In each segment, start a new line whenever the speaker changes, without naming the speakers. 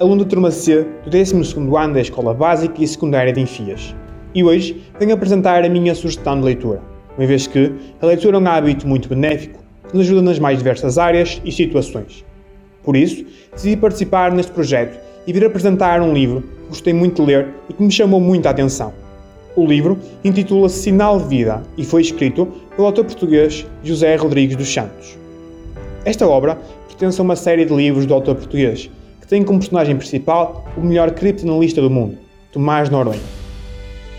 aluno da turma C do 12º ano da Escola Básica e Secundária de Enfias. E hoje venho apresentar a minha sugestão de leitura, uma vez que a leitura é um hábito muito benéfico que nos ajuda nas mais diversas áreas e situações. Por isso, decidi participar neste projeto e vir apresentar um livro que gostei muito de ler e que me chamou muita atenção. O livro intitula-se Sinal de Vida e foi escrito pelo autor português José Rodrigues dos Santos. Esta obra pertence a uma série de livros do autor português que tem como personagem principal o melhor criptonalista do mundo, Tomás Noronha.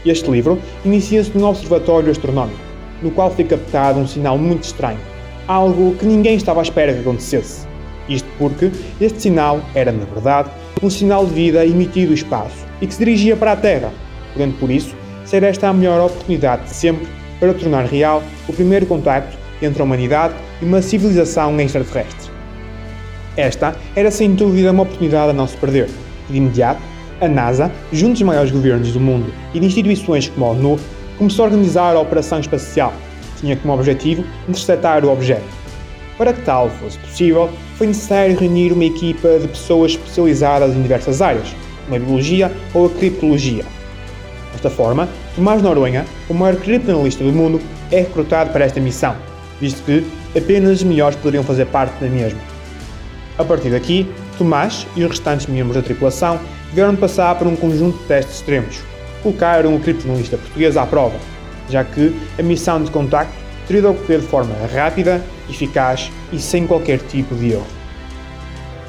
Este livro inicia-se num observatório astronómico, no qual foi captado um sinal muito estranho, algo que ninguém estava à espera que acontecesse. Isto porque este sinal era, na verdade, um sinal de vida emitido do espaço e que se dirigia para a Terra, podendo por isso ser esta a melhor oportunidade de sempre para tornar real o primeiro contacto entre a humanidade e uma civilização extraterrestre. Esta era sem dúvida uma oportunidade a não se perder. De imediato, a NASA, junto dos maiores governos do mundo e de instituições como a ONU, começou a organizar a operação espacial, que tinha como objetivo interceptar o objeto. Para que tal fosse possível, foi necessário reunir uma equipa de pessoas especializadas em diversas áreas, como a biologia ou a criptologia. Desta forma, Tomás Noronha, o maior criptoanalista do mundo, é recrutado para esta missão, visto que apenas os melhores poderiam fazer parte da mesma. A partir daqui, Tomás e os restantes membros da tripulação tiveram de passar por um conjunto de testes extremos. Colocaram o criptonalista português à prova, já que a missão de contacto teria de ocorrer de forma rápida, eficaz e sem qualquer tipo de erro.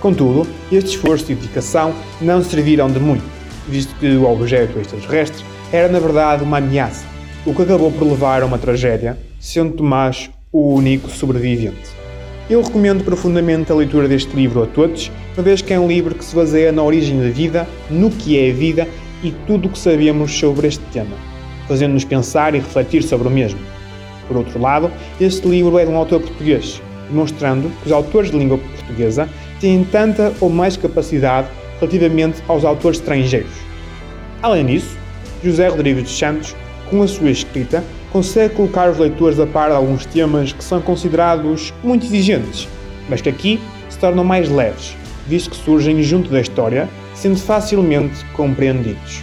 Contudo, este esforço e dedicação não serviram de muito, visto que o objeto extraterrestre era na verdade uma ameaça, o que acabou por levar a uma tragédia, sendo Tomás o único sobrevivente. Eu recomendo profundamente a leitura deste livro a todos, uma vez que é um livro que se baseia na origem da vida, no que é a vida e tudo o que sabemos sobre este tema, fazendo-nos pensar e refletir sobre o mesmo. Por outro lado, este livro é de um autor português, demonstrando que os autores de língua portuguesa têm tanta ou mais capacidade relativamente aos autores estrangeiros. Além disso, José Rodrigues dos Santos, com a sua escrita, consegue colocar os leitores a par de alguns temas que são considerados muito exigentes, mas que aqui se tornam mais leves, visto que surgem junto da história, sendo facilmente compreendidos.